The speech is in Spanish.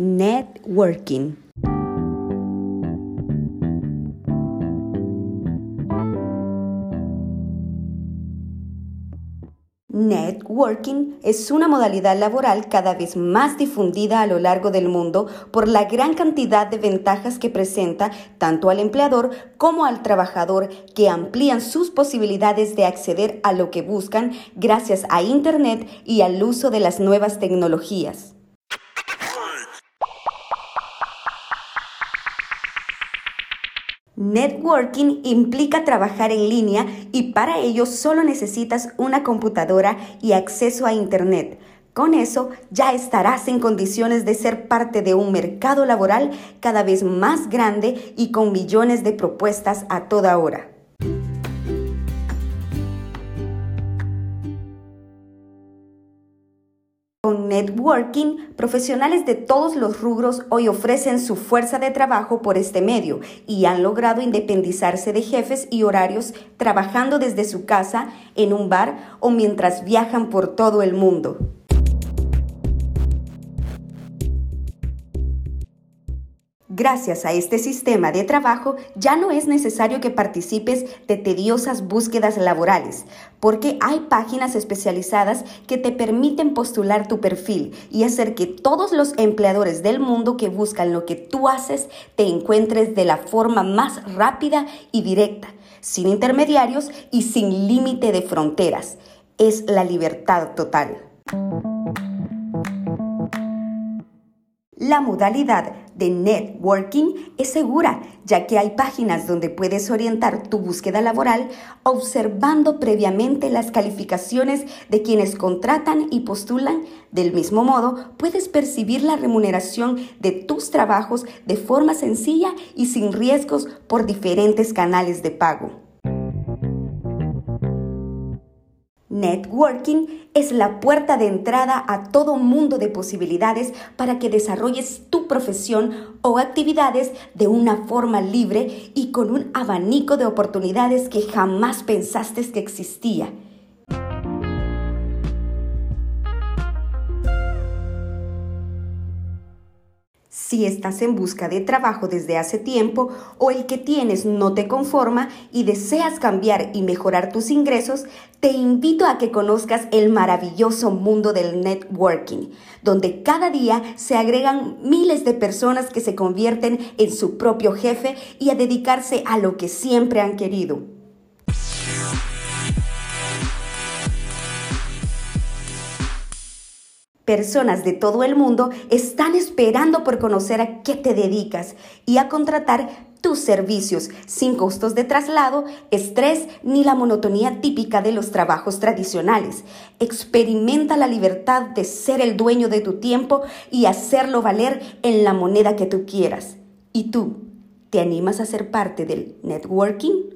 Networking. Networking es una modalidad laboral cada vez más difundida a lo largo del mundo por la gran cantidad de ventajas que presenta tanto al empleador como al trabajador que amplían sus posibilidades de acceder a lo que buscan gracias a Internet y al uso de las nuevas tecnologías. Networking implica trabajar en línea y para ello solo necesitas una computadora y acceso a Internet. Con eso ya estarás en condiciones de ser parte de un mercado laboral cada vez más grande y con millones de propuestas a toda hora. Networking, profesionales de todos los rubros hoy ofrecen su fuerza de trabajo por este medio y han logrado independizarse de jefes y horarios trabajando desde su casa, en un bar o mientras viajan por todo el mundo. Gracias a este sistema de trabajo ya no es necesario que participes de tediosas búsquedas laborales, porque hay páginas especializadas que te permiten postular tu perfil y hacer que todos los empleadores del mundo que buscan lo que tú haces te encuentres de la forma más rápida y directa, sin intermediarios y sin límite de fronteras. Es la libertad total. La modalidad de networking es segura, ya que hay páginas donde puedes orientar tu búsqueda laboral observando previamente las calificaciones de quienes contratan y postulan. Del mismo modo, puedes percibir la remuneración de tus trabajos de forma sencilla y sin riesgos por diferentes canales de pago. Networking es la puerta de entrada a todo mundo de posibilidades para que desarrolles tu profesión o actividades de una forma libre y con un abanico de oportunidades que jamás pensaste que existía. Si estás en busca de trabajo desde hace tiempo o el que tienes no te conforma y deseas cambiar y mejorar tus ingresos, te invito a que conozcas el maravilloso mundo del networking, donde cada día se agregan miles de personas que se convierten en su propio jefe y a dedicarse a lo que siempre han querido Personas de todo el mundo están esperando por conocer a qué te dedicas y a contratar tus servicios sin costos de traslado, estrés ni la monotonía típica de los trabajos tradicionales. Experimenta la libertad de ser el dueño de tu tiempo y hacerlo valer en la moneda que tú quieras. ¿Y tú, te animas a ser parte del networking?